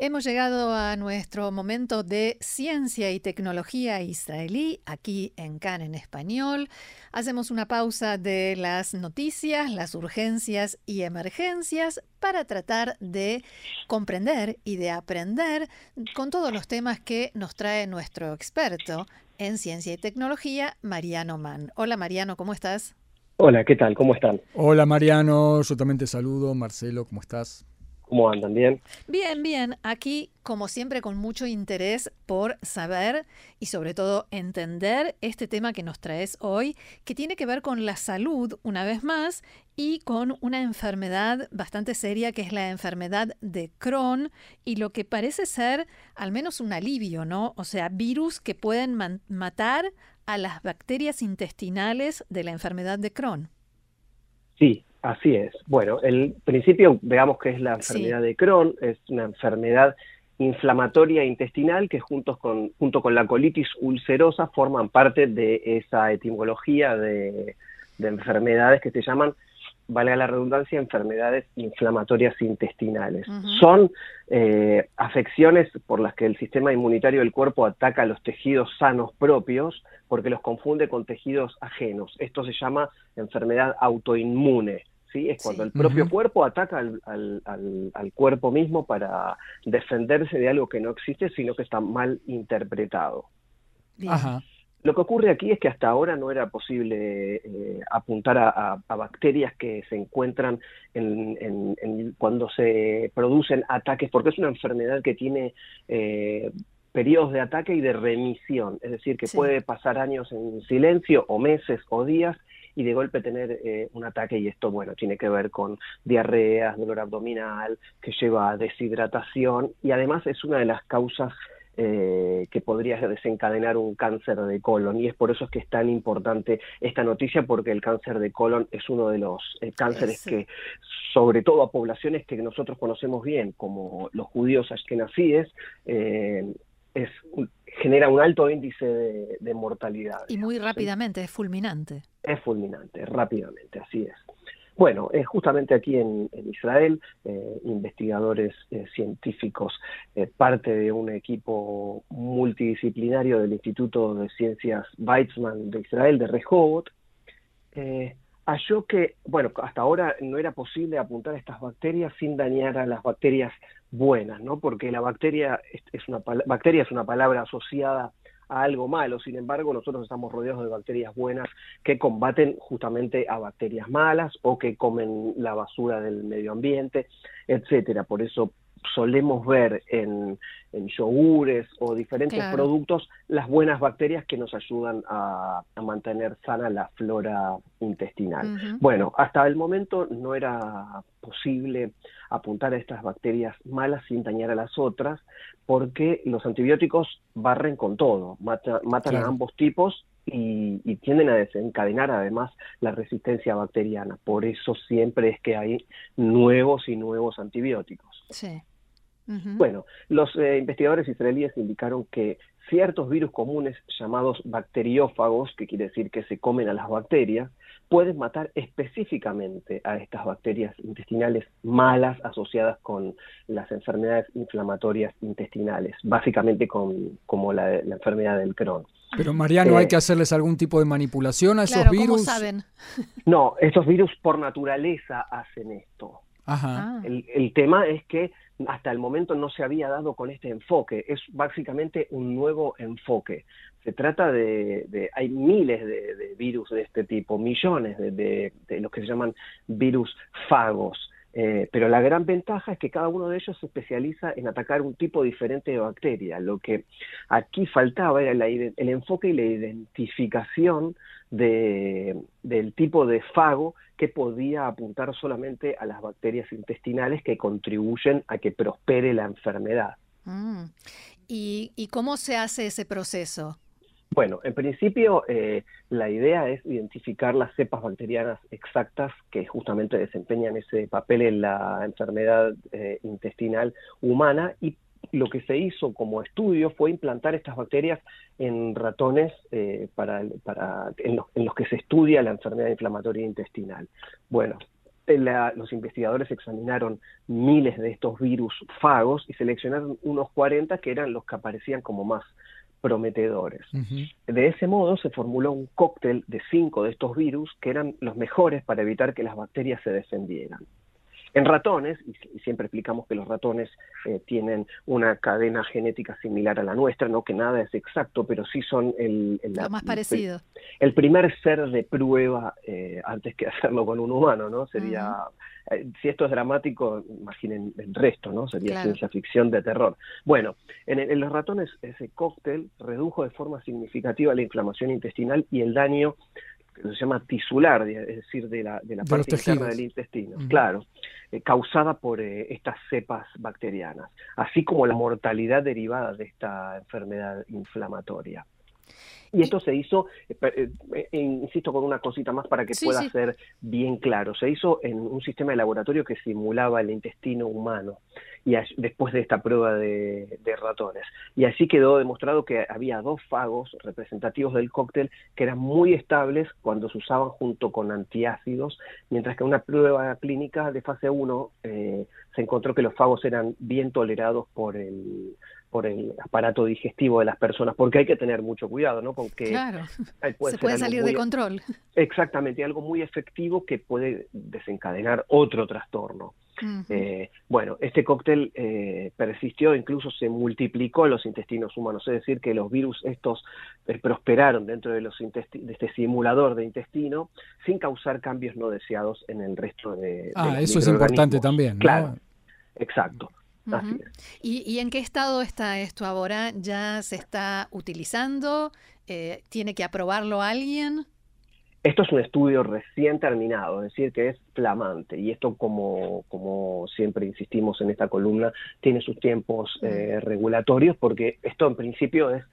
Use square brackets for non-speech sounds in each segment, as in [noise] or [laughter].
Hemos llegado a nuestro momento de ciencia y tecnología israelí aquí en CAN en español. Hacemos una pausa de las noticias, las urgencias y emergencias para tratar de comprender y de aprender con todos los temas que nos trae nuestro experto en ciencia y tecnología, Mariano Mann. Hola Mariano, ¿cómo estás? Hola, ¿qué tal? ¿Cómo están? Hola Mariano, yo también te saludo. Marcelo, ¿cómo estás? ¿Cómo andan? ¿Bien? Bien, bien. Aquí, como siempre, con mucho interés por saber y sobre todo entender este tema que nos traes hoy, que tiene que ver con la salud, una vez más, y con una enfermedad bastante seria que es la enfermedad de Crohn y lo que parece ser al menos un alivio, ¿no? O sea, virus que pueden matar a las bacterias intestinales de la enfermedad de Crohn. Sí, Así es. Bueno, el principio, veamos que es la enfermedad de Crohn, es una enfermedad inflamatoria intestinal que juntos con, junto con la colitis ulcerosa forman parte de esa etimología de, de enfermedades que se llaman valga la redundancia, enfermedades inflamatorias intestinales. Son eh, afecciones por las que el sistema inmunitario del cuerpo ataca a los tejidos sanos propios porque los confunde con tejidos ajenos. Esto se llama enfermedad autoinmune. ¿sí? Es cuando el propio cuerpo ataca al, al, al, cuerpo mismo para defenderse de algo que no existe, sino que está mal interpretado. Ajá. Lo que ocurre aquí es que hasta ahora no era posible eh, apuntar a, bacterias que se encuentran en, cuando se producen ataques, porque es una enfermedad que tiene eh, periodos de ataque y de remisión, es decir, que puede pasar años en silencio o meses o días y de golpe tener eh, un ataque. Y esto, bueno, tiene que ver con diarreas, dolor abdominal, que lleva a deshidratación y además es una de las causas eh, que podría desencadenar un cáncer de colon. Y es por eso es que es tan importante esta noticia, porque el cáncer de colon es uno de los eh, cánceres que, sobre todo a poblaciones que nosotros conocemos bien, como los judíos ashkenazíes, eh, es, genera un alto índice de mortalidad. Y muy rápidamente, es fulminante. Es fulminante, rápidamente, así es. Bueno, eh, justamente aquí en, Israel, eh, investigadores eh, científicos, parte de un equipo multidisciplinario del Instituto de Ciencias Weizmann de Israel, de Rehovot, halló que, bueno, hasta ahora no era posible apuntar a estas bacterias sin dañar a las bacterias buenas, ¿no? Porque la bacteria es bacteria es una palabra asociada a algo malo. Sin embargo, nosotros estamos rodeados de bacterias buenas que combaten justamente a bacterias malas o que comen la basura del medio ambiente, etcétera. Por eso solemos ver en, en yogures o diferentes productos las buenas bacterias que nos ayudan a, mantener sana la flora intestinal. Bueno, hasta el momento no era posible apuntar a estas bacterias malas sin dañar a las otras, porque los antibióticos barren con todo, matan a ambos tipos y, y, tienden a desencadenar además la resistencia bacteriana. Por eso siempre es que hay nuevos y nuevos antibióticos. Sí. Bueno, los eh, investigadores israelíes indicaron que ciertos virus comunes llamados bacteriófagos, que quiere decir que se comen a las bacterias, pueden matar específicamente a estas bacterias intestinales malas asociadas con las enfermedades inflamatorias intestinales, básicamente con, como la, enfermedad del Crohn. Pero Mariano, ¿hay eh, que hacerles algún tipo de manipulación a esos virus? ¿cómo saben? [laughs] no, estos virus por naturaleza hacen esto. Ajá. El, el tema es que hasta el momento no se había dado con este enfoque. Es básicamente un nuevo enfoque. Se trata de, hay miles de, virus de este tipo, millones de, de, los que se llaman virus fagos. Eh, pero la gran ventaja es que cada uno de ellos se especializa en atacar un tipo diferente de bacteria. Lo que aquí faltaba era el enfoque y la identificación de, del tipo de fago que podía apuntar solamente a las bacterias intestinales que contribuyen a que prospere la enfermedad. Mm. ¿Y, ¿Y cómo se hace ese proceso? Bueno, en principio eh, la idea es identificar las cepas bacterianas exactas que justamente desempeñan ese papel en la enfermedad eh, intestinal humana y lo que se hizo como estudio fue implantar estas bacterias en ratones eh, para, para, en, los, que se estudia la enfermedad inflamatoria intestinal. Bueno, los investigadores examinaron miles de estos virus fagos y seleccionaron unos 40 que eran los que aparecían como más prometedores. De ese modo se formuló un cóctel de cinco de estos virus que eran los mejores para evitar que las bacterias se defendieran. En ratones, y siempre explicamos que los ratones eh, tienen una cadena genética similar a la nuestra, no que nada es exacto, pero sí son el, Lo más parecido. El, primer ser de prueba eh, antes que hacerlo con un humano, ¿no? Sería, eh, si esto es dramático, imaginen el resto, ¿no? Sería ciencia ficción de terror. Bueno, en, en los ratones ese cóctel redujo de forma significativa la inflamación intestinal y el daño se llama tisular, es decir, de la, de la parte interna del intestino, claro, eh, causada por eh, estas cepas bacterianas, así como la mortalidad derivada de esta enfermedad inflamatoria. Y esto se hizo, eh, insisto con una cosita más para que pueda ser bien claro, se hizo en un sistema de laboratorio que simulaba el intestino humano y después de esta prueba de, ratones. Y así quedó demostrado que había dos fagos representativos del cóctel que eran muy estables cuando se usaban junto con antiácidos, mientras que en una prueba clínica de fase 1 eh, se encontró que los fagos eran bien tolerados por el por el aparato digestivo de las personas, porque hay que tener mucho cuidado, ¿no? Porque claro. [laughs] se puede salir de control. Exactamente, algo muy efectivo que puede desencadenar otro trastorno. Eh, bueno, este cóctel eh, persistió, incluso se multiplicó en los intestinos humanos, es decir, que los virus estos eh, prosperaron dentro de, los de este simulador de intestino sin causar cambios no deseados en el resto de... Ah, eso es importante también. Claro, exacto. ¿Y, ¿Y, en qué estado está esto ahora? ¿Ya se está utilizando? ¿Tiene que aprobarlo alguien? Esto es un estudio recién terminado, es decir, que es flamante y esto, como, como siempre insistimos en esta columna, tiene sus tiempos eh, regulatorios porque esto en principio es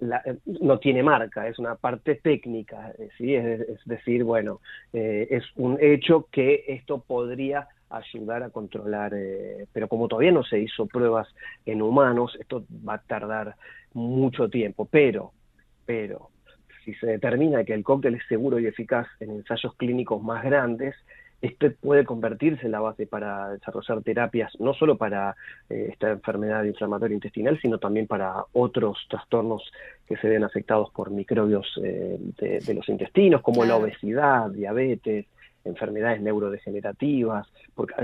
eh, no tiene marca, es una parte técnica, eh, ¿sí? es, decir, bueno, es un hecho que esto podría ayudar a controlar, pero como todavía no se hizo pruebas en humanos, esto va a tardar mucho tiempo, pero, pero, si se determina que el cóctel es seguro y eficaz en ensayos clínicos más grandes, este puede convertirse en la base para desarrollar terapias no solo para eh, esta enfermedad inflamatoria intestinal, sino también para otros trastornos que se ven afectados por microbios eh, de, los intestinos, como la obesidad, diabetes, enfermedades neurodegenerativas, porque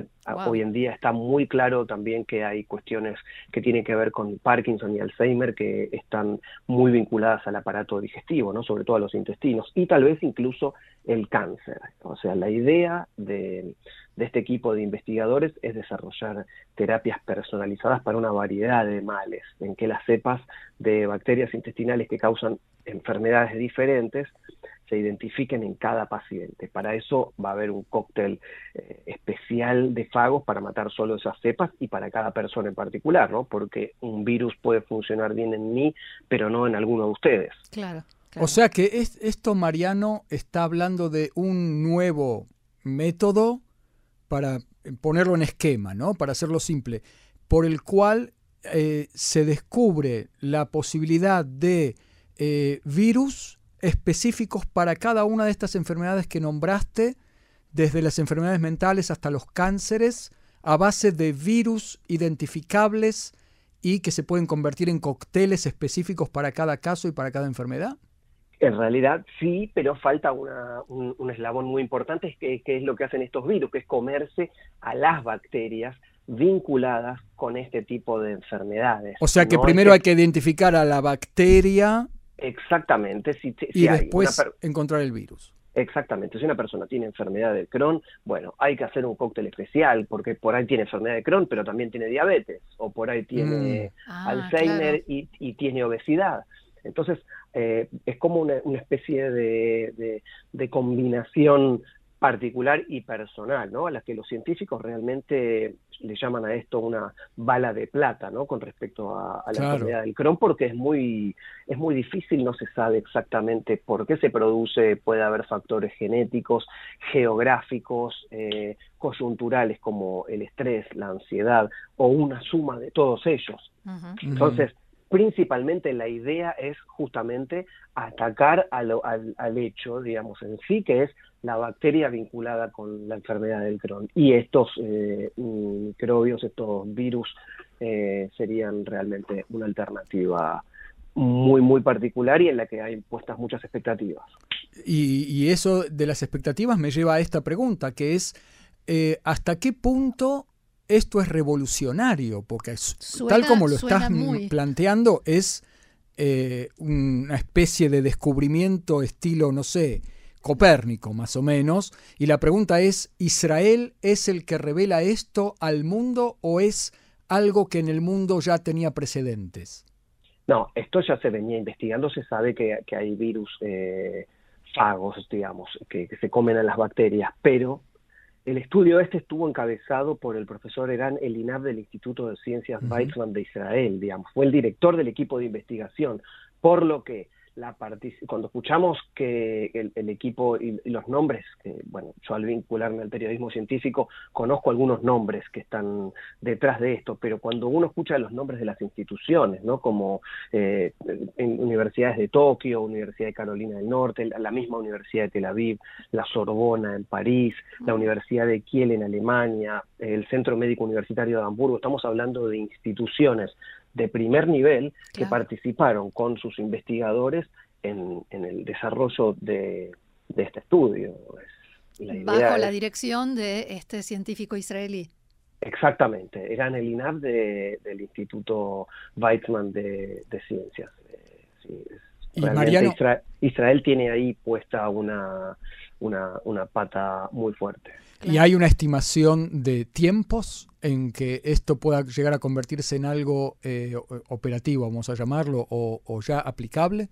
hoy en día está muy claro también que hay cuestiones que tienen que ver con Parkinson y Alzheimer que están muy vinculadas al aparato digestivo, ¿no? sobre todo a los intestinos, y tal vez incluso el cáncer. O sea, la idea de, de este equipo de investigadores es desarrollar terapias personalizadas para una variedad de males, en que las cepas de bacterias intestinales que causan enfermedades diferentes se identifiquen en cada paciente. Para eso va a haber un cóctel eh, especial de fagos para matar solo esas cepas y para cada persona en particular, ¿no? Porque un virus puede funcionar bien en mí, pero no en alguno de ustedes. Claro. O sea que esto, Mariano, está hablando de un nuevo método para ponerlo en esquema, ¿no? Para hacerlo simple, por el cual eh, se descubre la posibilidad de eh, virus específicos para cada una de estas enfermedades que nombraste, desde las enfermedades mentales hasta los cánceres, a base de virus identificables y que se pueden convertir en cócteles específicos para cada caso y para cada enfermedad? En realidad sí, pero falta un, eslabón muy importante, que, que es lo que hacen estos virus, que es comerse a las bacterias vinculadas con este tipo de enfermedades. O sea que primero hay que identificar a la bacteria Exactamente. Si, y después encontrar el virus. Exactamente. Si una persona tiene enfermedad de Crohn, bueno, hay que hacer un cóctel especial porque por ahí tiene enfermedad de Crohn, pero también tiene diabetes, o por ahí tiene mm. ah, Alzheimer y, tiene obesidad. Entonces, eh, es como una, especie de, de, combinación particular y personal, ¿no? A la que los científicos realmente le llaman a esto una bala de plata, ¿no? Con respecto a, la enfermedad del Crohn, porque es muy, es muy difícil, no se sabe exactamente por qué se produce, puede haber factores genéticos, geográficos, eh, coyunturales como el estrés, la ansiedad o una suma de todos ellos. Entonces, principalmente la idea es justamente atacar al, hecho, digamos, en sí, que es la bacteria vinculada con la enfermedad del Crohn. Y estos eh, microbios, estos virus, eh, serían realmente una alternativa muy, muy particular y en la que hay puestas muchas expectativas. Y, eso de las expectativas me lleva a esta pregunta, que es, eh, ¿hasta qué punto esto es revolucionario? Porque tal como lo estás planteando, es eh, una especie de descubrimiento estilo, no sé, Copérnico más o menos. Y la pregunta es, ¿Israel es el que revela esto al mundo o es algo que en el mundo ya tenía precedentes? No, esto ya se venía investigando, se sabe que, hay virus eh, fagos, digamos, que, se comen a las bacterias, pero el estudio este estuvo encabezado por el profesor Eran Elinab del Instituto de Ciencias Weizmann de Israel, digamos, fue el director del equipo de investigación, por lo que la cuando escuchamos que el, equipo y, los nombres, que bueno, yo al vincularme al periodismo científico conozco algunos nombres que están detrás de esto, pero cuando uno escucha los nombres de las instituciones, ¿no? Como eh, en universidades de Tokio, Universidad de Carolina del Norte, la misma Universidad de Tel Aviv, la Sorbona en París, la Universidad de Kiel en Alemania, el Centro Médico Universitario de Hamburgo, estamos hablando de instituciones de primer nivel que participaron con sus investigadores en, el desarrollo de, este estudio. Bajo la dirección de este científico israelí. Exactamente, eran el INAP del Instituto Weizmann de, Ciencias. Eh, y Israel, tiene ahí puesta una, una, una pata muy fuerte. ¿Y hay una estimación de tiempos en que esto pueda llegar a convertirse en algo eh, operativo, vamos a llamarlo, o, ya aplicable?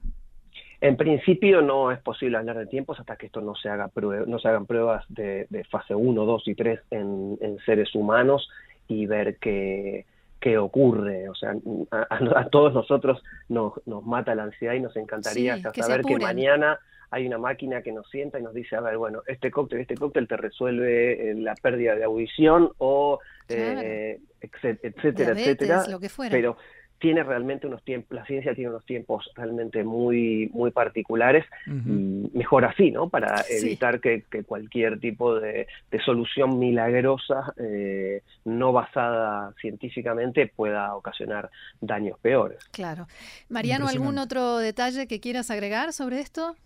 En principio no es posible hablar de tiempos hasta que esto no se haga no se hagan pruebas de, fase 1, 2 y 3 en, seres humanos y ver qué, qué ocurre. O sea, a, todos nosotros nos, nos mata la ansiedad y nos encantaría saber que mañana hay una máquina que nos sienta y nos dice, a ver, bueno, este cóctel, este cóctel te resuelve eh, la pérdida de audición o eh, etcétera, etcétera, lo que fuera. pero tiene realmente unos tiempos, la ciencia tiene unos tiempos realmente muy, muy particulares y mejor así, ¿no? Para evitar que, cualquier tipo de, solución milagrosa eh, no basada científicamente pueda ocasionar daños peores. Claro. Mariano, ¿algún otro detalle que quieras agregar sobre esto?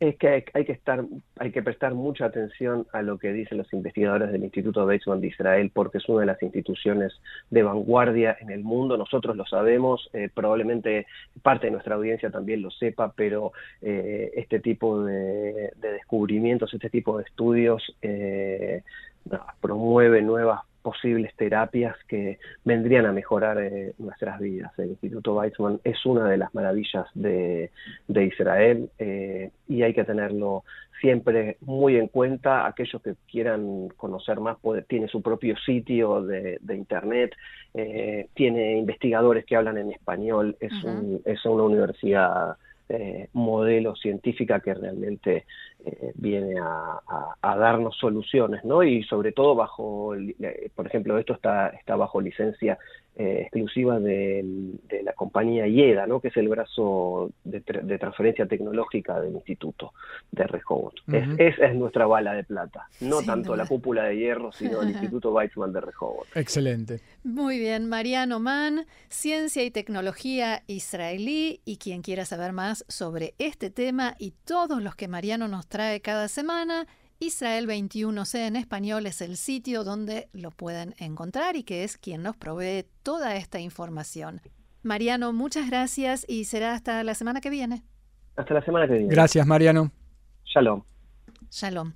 Es que hay, que estar, hay que prestar mucha atención a lo que dicen los investigadores del Instituto Weizmann de Israel, porque es una de las instituciones de vanguardia en el mundo. Nosotros lo sabemos, eh, probablemente parte de nuestra audiencia también lo sepa, pero eh, este tipo de, descubrimientos, este tipo de estudios eh, promueve nuevas posibles terapias que vendrían a mejorar eh, nuestras vidas. El Instituto Weizmann es una de las maravillas de, Israel eh, y hay que tenerlo siempre muy en cuenta. Aquellos que quieran conocer más, tiene su propio sitio de, internet, eh, tiene investigadores que hablan en español, es, es una universidad modelo científica que realmente eh, viene a, darnos soluciones, ¿no? Y sobre todo bajo, eh, por ejemplo, esto está, está bajo licencia eh, exclusiva de, la compañía IEDA, ¿no? que es el brazo de, transferencia tecnológica del Instituto de Rehoboth. esa es nuestra bala de plata, no tanto la cúpula de hierro, sino el [laughs] Instituto Weizmann de Rehoboth. Excelente. Muy bien, Mariano Mann, Ciencia y Tecnología Israelí, y quien quiera saber más sobre este tema y todos los que Mariano nos trae cada semana, Israel 21C en español es el sitio donde lo pueden encontrar y que es quien nos provee toda esta información. Mariano, muchas gracias y será hasta la semana que viene. Hasta la semana que viene. Gracias, Mariano. Shalom. Shalom.